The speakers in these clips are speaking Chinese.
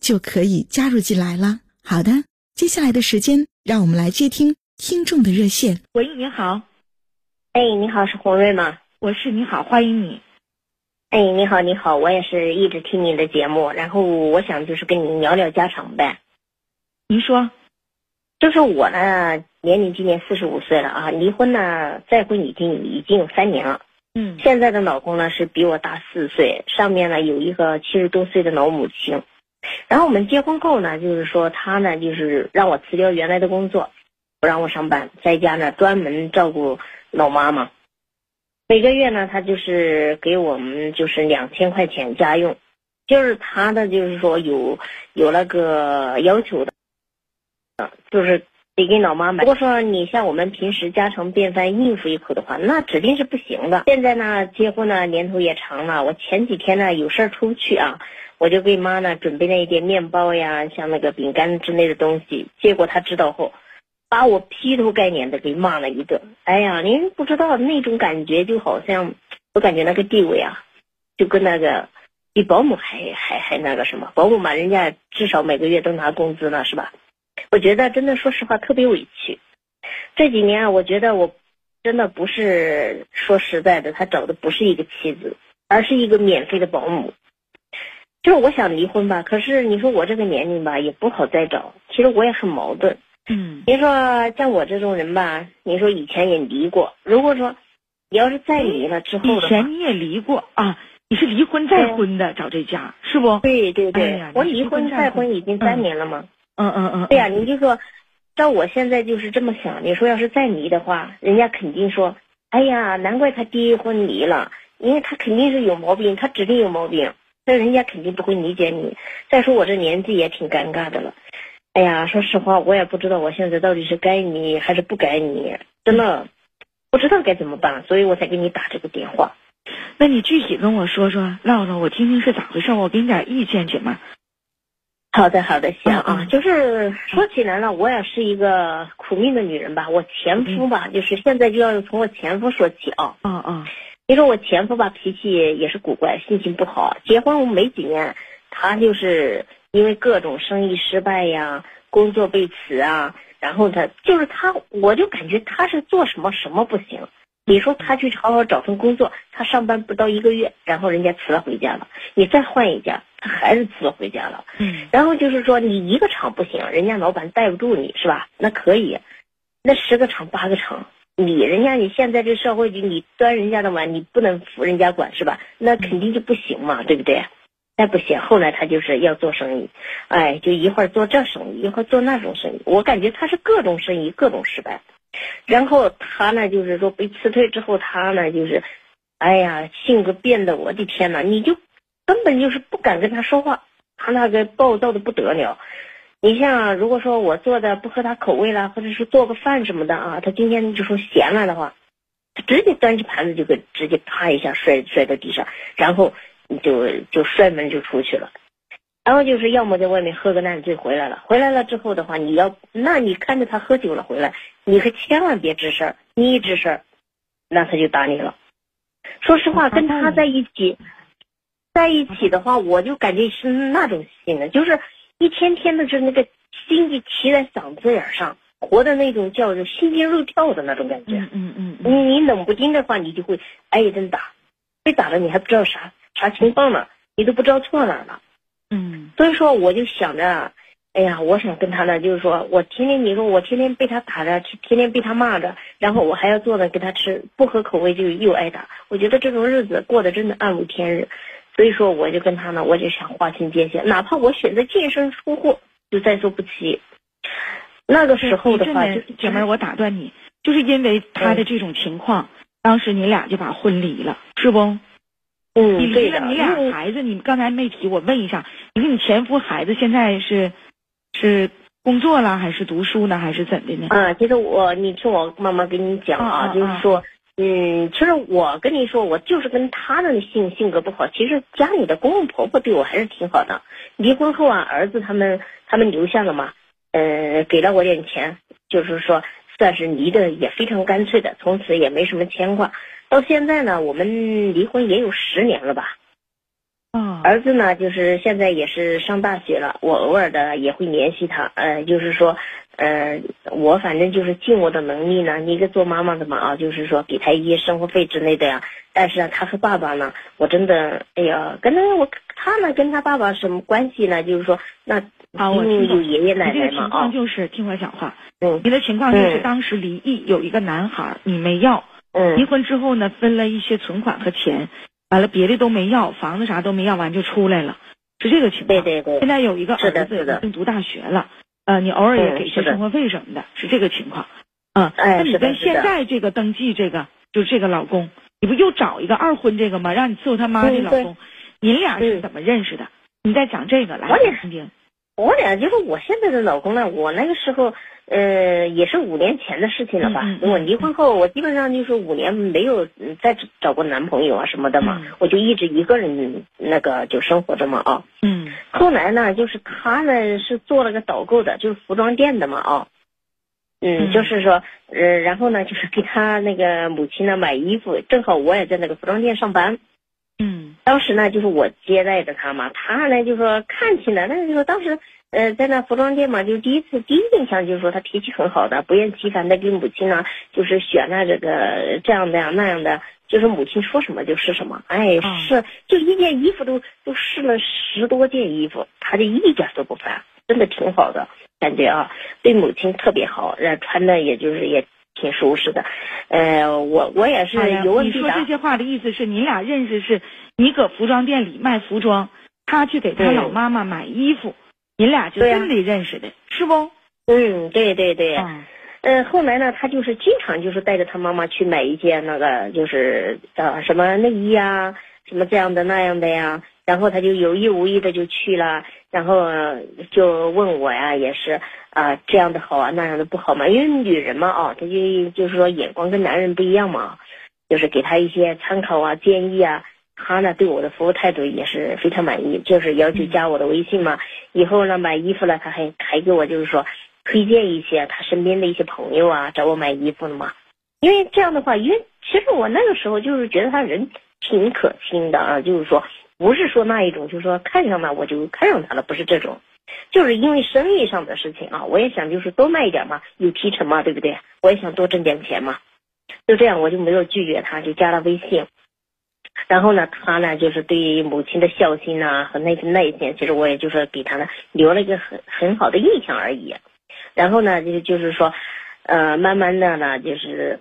就可以加入进来了。好的，接下来的时间，让我们来接听听众的热线。喂，你好，哎，你好，是洪瑞吗？我是你好，欢迎你。哎，你好，你好，我也是一直听你的节目，然后我想就是跟你聊聊家常呗。您说。就是我呢，年龄今年四十五岁了啊，离婚呢，再婚已经已经有三年了。嗯，现在的老公呢是比我大四岁，上面呢有一个七十多岁的老母亲。然后我们结婚后呢，就是说他呢就是让我辞掉原来的工作，不让我上班，在家呢专门照顾老妈妈。每个月呢，他就是给我们就是两千块钱家用，就是他的就是说有有那个要求的。就是得给老妈买。如果说你像我们平时家常便饭应付一口的话，那指定是不行的。现在呢，结婚呢年头也长了，我前几天呢有事儿出去啊，我就给妈呢准备了一点面包呀，像那个饼干之类的东西。结果她知道后，把我劈头盖脸的给骂了一顿。哎呀，您不知道那种感觉，就好像我感觉那个地位啊，就跟那个比保姆还还还那个什么，保姆嘛，人家至少每个月都拿工资呢，是吧？我觉得真的，说实话特别委屈。这几年啊，我觉得我真的不是说实在的，他找的不是一个妻子，而是一个免费的保姆。就是我想离婚吧，可是你说我这个年龄吧，也不好再找。其实我也很矛盾。嗯。您说像我这种人吧，你说以前也离过。如果说你要是再离了之后以前你也离过啊？你是离婚再婚的，找这家是不？对对对，我离婚再婚已经三年了吗？嗯嗯嗯嗯，对呀，你就说，照我现在就是这么想。你说要是再离的话，人家肯定说，哎呀，难怪他第一婚离了，因为他肯定是有毛病，他指定有毛病，那人家肯定不会理解你。再说我这年纪也挺尴尬的了，哎呀，说实话，我也不知道我现在到底是该离还是不该离，真的不知道该怎么办，所以我才给你打这个电话。那你具体跟我说说，唠唠，我听听是咋回事，我给你点意见行吗？好的，好的，行啊。就是说起来呢，我也是一个苦命的女人吧。我前夫吧，就是现在就要从我前夫说起啊。嗯嗯。你说我前夫吧，脾气也是古怪，心情不好。结婚没几年，他就是因为各种生意失败呀，工作被辞啊，然后他就是他，我就感觉他是做什么什么不行。你说他去好好找份工作，他上班不到一个月，然后人家辞了回家了。你再换一家。他还是辞了回家了，嗯，然后就是说你一个厂不行，人家老板带不住你是吧？那可以，那十个厂八个厂，你人家你现在这社会，你端人家的碗，你不能服人家管是吧？那肯定就不行嘛，对不对？那不行。后来他就是要做生意，哎，就一会儿做这生意，一会儿做那种生意。我感觉他是各种生意各种失败。然后他呢，就是说被辞退之后，他呢就是，哎呀，性格变得，我的天呐，你就。根本就是不敢跟他说话，他那个暴躁的不得了。你像如果说我做的不合他口味了，或者是做个饭什么的啊，他今天就说咸了的话，他直接端起盘子就给直接啪一下摔摔到地上，然后就就摔门就出去了。然后就是要么在外面喝个烂醉回来了，回来了之后的话，你要那你看着他喝酒了回来，你可千万别吱声，你一吱声，那他就打你了。说实话，跟他在一起。在一起的话，我就感觉是那种心呢，就是一天天的，是那个心就提在嗓子眼上，活的那种叫，就心惊肉跳的那种感觉。嗯嗯嗯。你你冷不丁的话，你就会挨一顿打，被打了你还不知道啥啥情况呢，你都不知道错哪了。嗯。所以说，我就想着，哎呀，我想跟他呢，就是说我天天你说我天天被他打着，天天被他骂着，然后我还要做的给他吃，不合口味就又挨打，我觉得这种日子过得真的暗无天日。所以说，我就跟他呢，我就想划清界限，哪怕我选择净身出户，就在所不惜。那个时候的话，就姐妹，我打断你，就是因为他的这种情况，当时你俩就把婚离了，是不？嗯，你离了，你俩孩子，你刚才没提，我问一下，你跟你前夫孩子现在是是工作了，还是读书呢，还是怎的呢？啊，其实我，你听我慢慢跟你讲啊，就是说。嗯，其实我跟你说，我就是跟他的性性格不好。其实家里的公公婆婆对我还是挺好的。离婚后啊，儿子他们他们留下了嘛，呃，给了我点钱，就是说算是离的也非常干脆的，从此也没什么牵挂。到现在呢，我们离婚也有十年了吧。啊，儿子呢，就是现在也是上大学了，我偶尔的也会联系他，呃，就是说。呃，我反正就是尽我的能力呢，一个做妈妈的嘛啊，就是说给他一些生活费之类的呀。但是啊，他和爸爸呢，我真的，哎呀，跟他我他呢跟他爸爸什么关系呢？就是说，那啊，我有爷爷奶奶嘛啊。就是听我讲话，嗯，你的情况就是当时离异有一个男孩，你没要，嗯，离婚之后呢，分了一些存款和钱，完了别的都没要，房子啥都没要完就出来了，是这个情况。对对对。现在有一个儿子已经读大学了。呃，你偶尔也给些生活费什么的，是这个情况，嗯，那你跟现在这个登记这个，就这个老公，你不又找一个二婚这个吗？让你伺候他妈的老公，你俩是怎么认识的？你再讲这个来听听。我俩就是我现在的老公呢，我那个时候。呃，也是五年前的事情了吧？我离婚后，我基本上就是五年没有再找过男朋友啊什么的嘛，我就一直一个人那个就生活着嘛啊。嗯。后来呢，就是他呢是做了个导购的，就是服装店的嘛啊。嗯。就是说，呃，然后呢，就是给他那个母亲呢买衣服，正好我也在那个服装店上班。嗯。当时呢，就是我接待着他嘛，他呢就说看起来，那就说当时。呃，在那服装店嘛，就第一次第一印象就是说他脾气很好的，不厌其烦的给母亲呢，就是选了这个这样的呀那样的，就是母亲说什么就是什么。哎，是，就一件衣服都都试了十多件衣服，他就一点都不烦，真的挺好的感觉啊，对母亲特别好，然后穿的也就是也挺舒适的。呃，我我也是有问题你说这些话的意思是你俩认识是，你搁服装店里卖服装，他去给他老妈妈买衣服。你俩就这么认识的，是不？嗯，对对对。嗯，后来呢，他就是经常就是带着他妈妈去买一件那个，就是呃什么内衣啊，什么这样的那样的呀。然后他就有意无意的就去了，然后就问我呀，也是啊，这样的好啊，那样的不好嘛。因为女人嘛，哦，她就就是说眼光跟男人不一样嘛，就是给她一些参考啊，建议啊。她呢对我的服务态度也是非常满意，就是要求加我的微信嘛。以后呢买衣服了，她还还给我就是说推荐一些她身边的一些朋友啊找我买衣服了嘛。因为这样的话，因为其实我那个时候就是觉得他人挺可亲的啊，就是说不是说那一种就是说看上了我就看上他了，不是这种，就是因为生意上的事情啊，我也想就是多卖一点嘛，有提成嘛，对不对？我也想多挣点钱嘛，就这样我就没有拒绝他，就加了微信。然后呢，他呢就是对于母亲的孝心呐和那份耐心，其实我也就是给他呢留了一个很很好的印象而已。然后呢，就就是说，呃，慢慢的呢，就是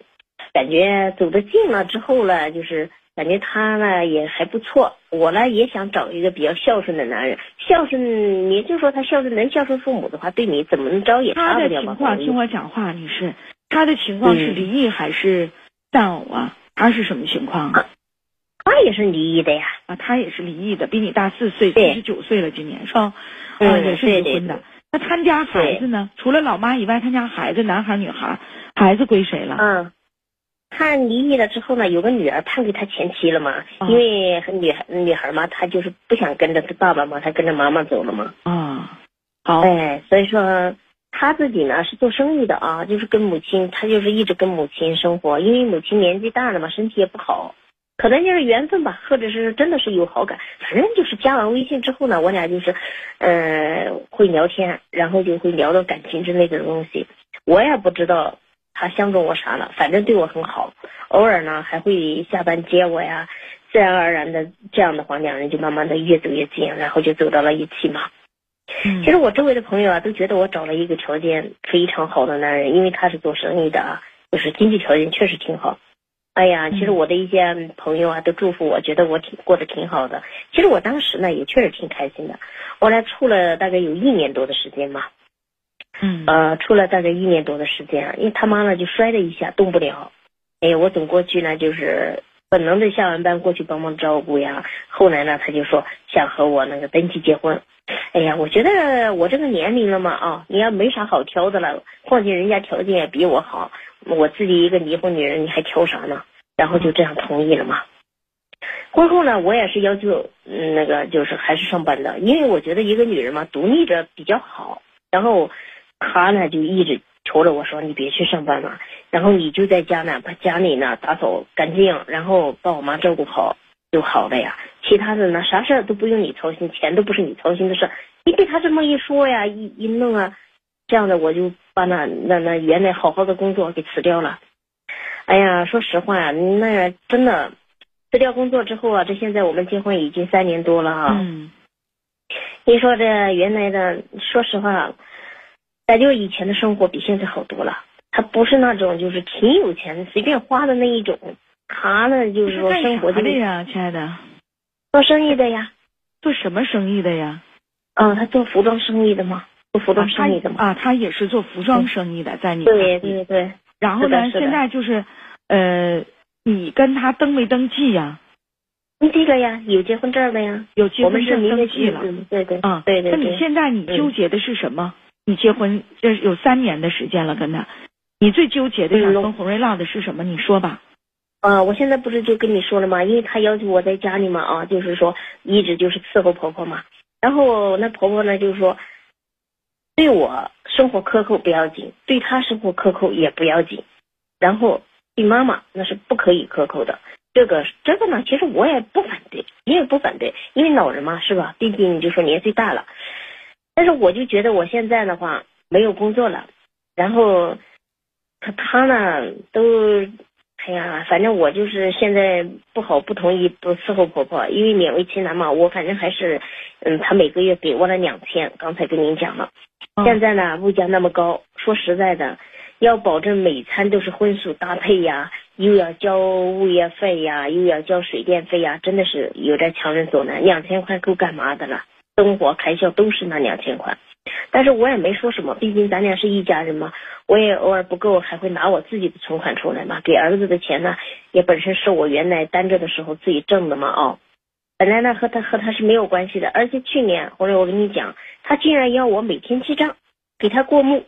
感觉走得近了之后呢，就是感觉他呢也还不错。我呢也想找一个比较孝顺的男人，孝顺，你就说他孝顺能孝顺父母的话，对你怎么着也。他的情况，听我讲话，女士，他的情况是离异还是丧偶啊？他是什么情况啊？他也是离异的呀，啊，他也是离异的，比你大四岁，四十九岁了，今年是吧？嗯，也是离婚的。那他家孩子呢？除了老妈以外，他家孩子，男孩女孩，孩子归谁了？嗯，他离异了之后呢，有个女儿判给他前妻了嘛？因为女孩女孩嘛，她就是不想跟着他爸爸嘛，她跟着妈妈走了嘛。啊，好，哎，所以说他自己呢是做生意的啊，就是跟母亲，他就是一直跟母亲生活，因为母亲年纪大了嘛，身体也不好。可能就是缘分吧，或者是真的是有好感，反正就是加完微信之后呢，我俩就是，呃，会聊天，然后就会聊到感情之类的东西。我也不知道他相中我啥了，反正对我很好，偶尔呢还会下班接我呀，自然而然的这样的话，两人就慢慢的越走越近，然后就走到了一起嘛。其实我周围的朋友啊，都觉得我找了一个条件非常好的男人，因为他是做生意的啊，就是经济条件确实挺好。哎呀，其实我的一些朋友啊，都祝福我，觉得我挺过得挺好的。其实我当时呢，也确实挺开心的。后来处了大概有一年多的时间嘛，嗯，呃，出来大概一年多的时间，因为他妈呢就摔了一下，动不了。哎呀，我总过去呢，就是本能的下完班过去帮忙照顾呀。后来呢，他就说想和我那个登记结婚。哎呀，我觉得我这个年龄了嘛啊，你要没啥好挑的了，况且人家条件也比我好，我自己一个离婚女人，你还挑啥呢？然后就这样同意了嘛。婚后呢，我也是要求，嗯，那个就是还是上班的，因为我觉得一个女人嘛，独立着比较好。然后他呢就一直求着我说：“你别去上班了，然后你就在家呢，把家里呢打扫干净，然后把我妈照顾好就好了呀。其他的呢，啥事儿都不用你操心，钱都不是你操心的事。你被他这么一说呀，一一弄啊，这样的我就把那那那原来好好的工作给辞掉了。哎呀，说实话呀，那真的。”辞掉工作之后啊，这现在我们结婚已经三年多了啊。嗯。你说这原来的，说实话，咱就以前的生活比现在好多了。他不是那种就是挺有钱随便花的那一种，他呢就是说生活的呀，亲爱的。做生意的呀。做什么生意的呀？嗯，他做服装生意的吗，做服装生意的吗。啊，他也是做服装生意的，在你对对对。然后呢，现在就是呃。你跟他登没登记呀？登记了呀，有结婚证的呀，有结婚证登记了。对对啊，对对。那你现在你纠结的是什么？你结婚这有三年的时间了，跟他，你最纠结的想跟洪瑞唠的是什么？你说吧。啊，我现在不是就跟你说了吗？因为他要求我在家里嘛，啊，就是说一直就是伺候婆婆嘛。然后那婆婆呢，就是说对我生活苛刻不要紧，对她生活苛刻也不要紧。然后。对妈妈那是不可以苛扣的，这个这个呢，其实我也不反对，你也不反对，因为老人嘛，是吧？毕竟你就说年岁大了，但是我就觉得我现在的话没有工作了，然后他他呢都，哎呀，反正我就是现在不好不同意不伺候婆婆，因为勉为其难嘛，我反正还是，嗯，他每个月给我了两千，刚才跟您讲了，现在呢物价那么高，说实在的。要保证每餐都是荤素搭配呀，又要交物业费呀，又要交水电费呀，真的是有点强人所难。两千块够干嘛的了？生活开销都是那两千块，但是我也没说什么，毕竟咱俩是一家人嘛。我也偶尔不够，还会拿我自己的存款出来嘛。给儿子的钱呢，也本身是我原来单着的时候自己挣的嘛。哦，本来呢和他和他是没有关系的，而且去年或者我跟你讲，他竟然要我每天记账，给他过目。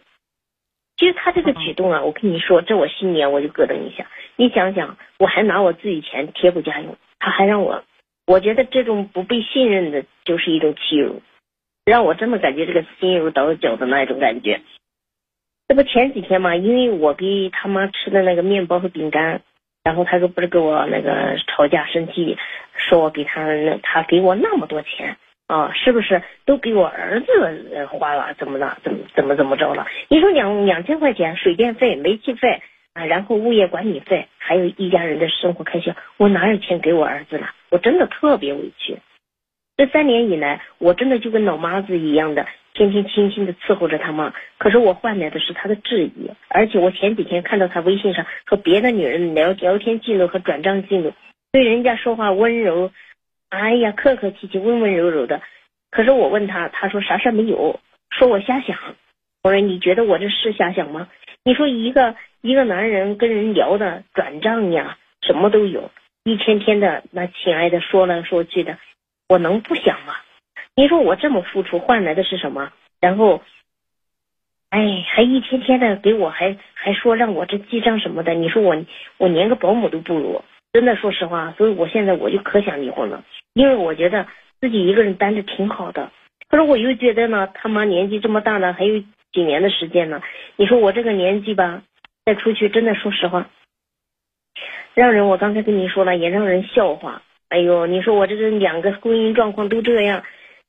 其实他这个举动啊，我跟你说，这我心里啊我就咯噔一下。你想想，我还拿我自己钱贴补家用，他还让我，我觉得这种不被信任的，就是一种欺辱，让我真的感觉这个心如刀绞的那种感觉。这不前几天嘛，因为我给他妈吃的那个面包和饼干，然后他说不是跟我那个吵架生气，说我给他那他给我那么多钱。啊，是不是都给我儿子花了？怎么了？怎么怎么怎么着了？你说两两千块钱水电费、煤气费然后物业管理费，还有一家人的生活开销，我哪有钱给我儿子了？我真的特别委屈。这三年以来，我真的就跟老妈子一样的，天天亲亲的伺候着他妈。可是我换来的是他的质疑，而且我前几天看到他微信上和别的女人聊聊天记录和转账记录，对人家说话温柔。哎呀，客客气气、温温柔柔的。可是我问他，他说啥事没有，说我瞎想。我说你觉得我这是瞎想吗？你说一个一个男人跟人聊的转账呀，什么都有，一天天的那亲爱的说来说去的，我能不想吗？你说我这么付出换来的是什么？然后，哎，还一天天的给我还还说让我这记账什么的。你说我我连个保姆都不如。真的，说实话，所以我现在我就可想离婚了，因为我觉得自己一个人单着挺好的。可是我又觉得呢，他妈年纪这么大了，还有几年的时间呢？你说我这个年纪吧，再出去，真的说实话，让人我刚才跟你说了，也让人笑话。哎呦，你说我这个两个婚姻状况都这样，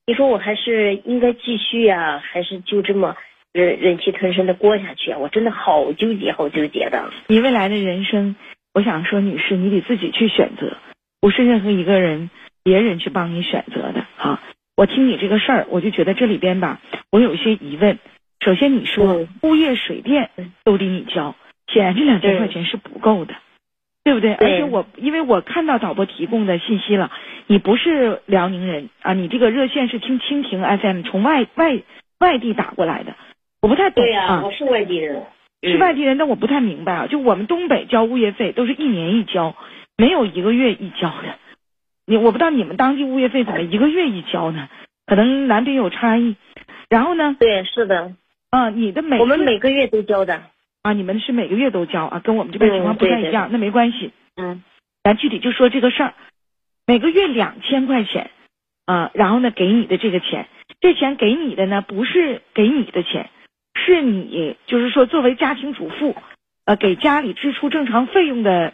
你说我还是应该继续呀，还是就这么忍忍气吞声的过下去啊？我真的好纠结，好纠结的。你未来的人生。我想说，女士，你得自己去选择，不是任何一个人、别人去帮你选择的。哈，我听你这个事儿，我就觉得这里边吧，我有些疑问。首先，你说物业、水电都得你交，显然这两千块钱是不够的，对不对？而且我因为我看到导播提供的信息了，你不是辽宁人啊，你这个热线是听蜻蜓 FM 从外外外地打过来的，我不太懂啊。我是外地人，是外地人，但我不太明白啊。就我们东北交物业费都是一年一交，没有一个月一交的。你我不知道你们当地物业费怎么一个月一交呢？可能南北有差异。然后呢？对，是的。啊，你的每我们每个月都交的啊，你们是每个月都交啊，跟我们这边情况不太一样，那没关系。嗯，咱具体就说这个事儿，每个月两千块钱啊，然后呢给你的这个钱，这钱给你的呢不是给你的钱，是你就是说作为家庭主妇呃给家里支出正常费用的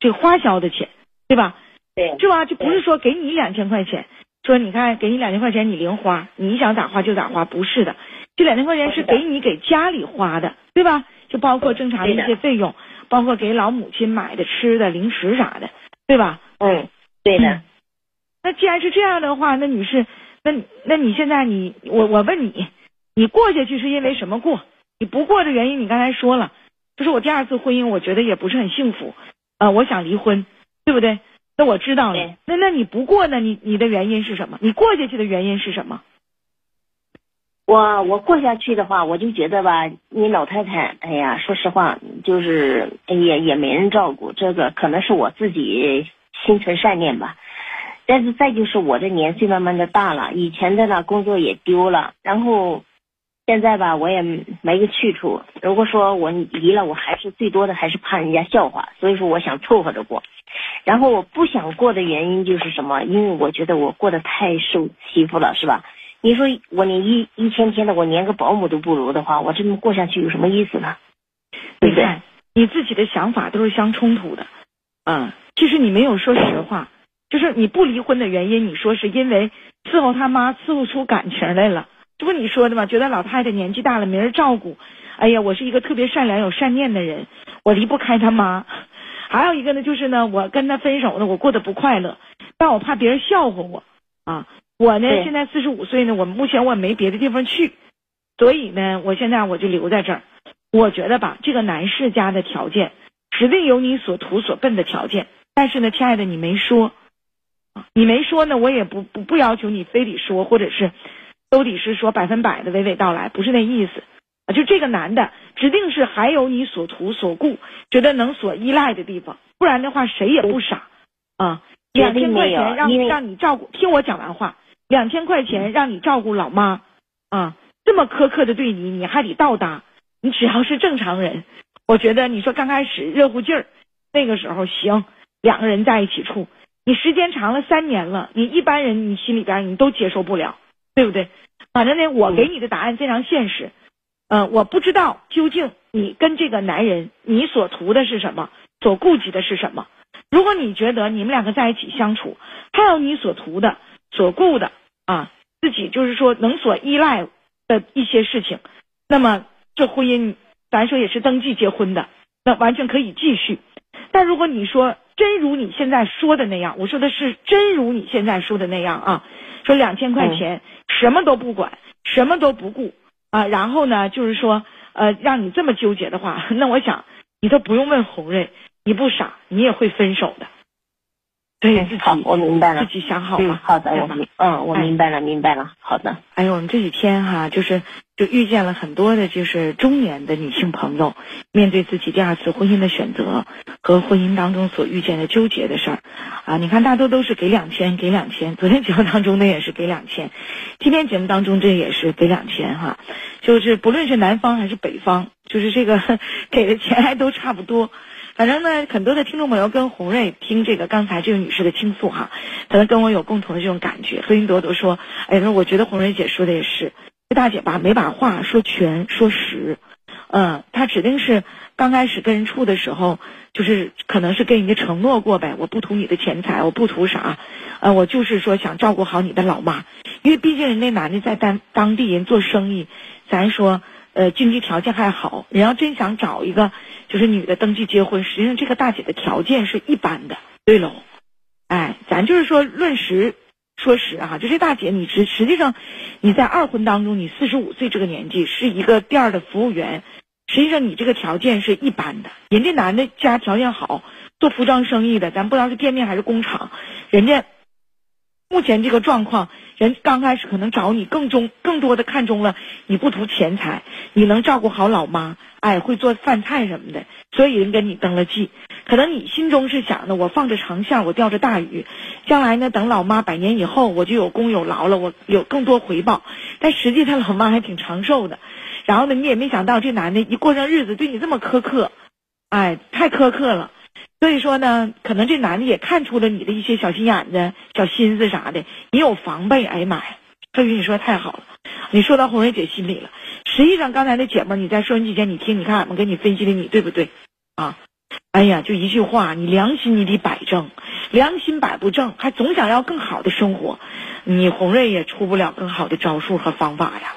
这个花销的钱，对吧？对，是吧？就不是说给你两千块钱，说你看给你两千块钱你零花，你想咋花就咋花，不是的。这两千块钱是给你给家里花的，对吧？就包括正常的一些费用，包括给老母亲买的吃的、零食啥的，对吧？嗯，对的。那既然是这样的话，那女士，那那你现在你我我问你，你过下去是因为什么过？你不过的原因你刚才说了，就是我第二次婚姻我觉得也不是很幸福，呃，我想离婚，对不对？那我知道了。那那你不过呢？你你的原因是什么？你过下去的原因是什么？我我过下去的话，我就觉得吧，你老太太，哎呀，说实话，就是也也没人照顾，这个可能是我自己心存善念吧。但是再就是我的年岁慢慢的大了，以前的呢工作也丢了，然后现在吧我也没个去处。如果说我离了，我还是最多的还是怕人家笑话，所以说我想凑合着过。然后我不想过的原因就是什么？因为我觉得我过得太受欺负了，是吧？你说我连一一天天的我连个保姆都不如的话，我这么过下去有什么意思呢？对不对？你自己的想法都是相冲突的，嗯，其实你没有说实话，就是你不离婚的原因，你说是因为伺候他妈伺候出感情来了，这不你说的吗？觉得老太太年纪大了没人照顾，哎呀，我是一个特别善良有善念的人，我离不开他妈。还有一个呢，就是呢，我跟他分手呢，我过得不快乐，但我怕别人笑话我啊。我呢，现在四十五岁呢，我目前我没别的地方去，所以呢，我现在我就留在这儿。我觉得吧，这个男士家的条件，指定有你所图所奔的条件。但是呢，亲爱的，你没说，你没说呢，我也不不不要求你非得说，或者是都得是说百分百的娓娓道来，不是那意思啊。就这个男的，指定是还有你所图所顾，觉得能所依赖的地方，不然的话，谁也不傻啊。两千块钱让让你照顾，听我讲完话。两千块钱让你照顾老妈，啊，这么苛刻的对你，你还得倒搭。你只要是正常人，我觉得你说刚开始热乎劲儿，那个时候行，两个人在一起处。你时间长了三年了，你一般人你心里边你都接受不了，对不对？反正呢，我给你的答案非常现实。嗯，我不知道究竟你跟这个男人，你所图的是什么，所顾及的是什么。如果你觉得你们两个在一起相处，还有你所图的、所顾的。啊，自己就是说能所依赖的一些事情，那么这婚姻咱说也是登记结婚的，那完全可以继续。但如果你说真如你现在说的那样，我说的是真如你现在说的那样啊，说两千块钱什么都不管，什么都不顾啊，然后呢就是说呃让你这么纠结的话，那我想你都不用问红瑞，你不傻，你也会分手的。对，好，我明白了。自己想好了。好的，我明，嗯，我明白了，明白了。好的。哎呦，我们这几天哈，就是就遇见了很多的，就是中年的女性朋友，面对自己第二次婚姻的选择和婚姻当中所遇见的纠结的事儿，啊，你看大多都是给两千，给两千。昨天节目当中呢也是给两千，今天节目当中这也是给两千哈，就是不论是南方还是北方，就是这个 给的钱还都差不多。反正呢，很多的听众朋友跟红瑞听这个刚才这个女士的倾诉哈，可能跟我有共同的这种感觉。何云朵朵说：“哎，说我觉得红瑞姐说的也是，这大姐吧没把话说全说实，嗯，她指定是刚开始跟人处的时候，就是可能是跟人家承诺过呗，我不图你的钱财，我不图啥，呃，我就是说想照顾好你的老妈，因为毕竟人家男的在当当地人做生意，咱说。”呃，经济条件还好，人要真想找一个就是女的登记结婚，实际上这个大姐的条件是一般的，对喽。哎，咱就是说论实说实啊，就这大姐，你实实际上你在二婚当中，你四十五岁这个年纪是一个店的服务员，实际上你这个条件是一般的。人家男的家条件好，做服装生意的，咱不知道是店面还是工厂，人家目前这个状况，人刚开始可能找你更重更多的看中了你不图钱财，你能照顾好老妈，哎，会做饭菜什么的，所以人跟你登了记。可能你心中是想的，我放着长线，我钓着大鱼，将来呢，等老妈百年以后，我就有功有劳了，我有更多回报。但实际他老妈还挺长寿的，然后呢，你也没想到这男的一过上日子对你这么苛刻，哎，太苛刻了。所以说呢，可能这男的也看出了你的一些小心眼子、小心思啥的，也有防备。哎呀妈呀，特别你说太好了，你说到红瑞姐心里了。实际上刚才那姐们你在收音机前你听，你看俺们给你分析的你对不对啊？哎呀，就一句话，你良心你得摆正，良心摆不正，还总想要更好的生活，你红瑞也出不了更好的招数和方法呀。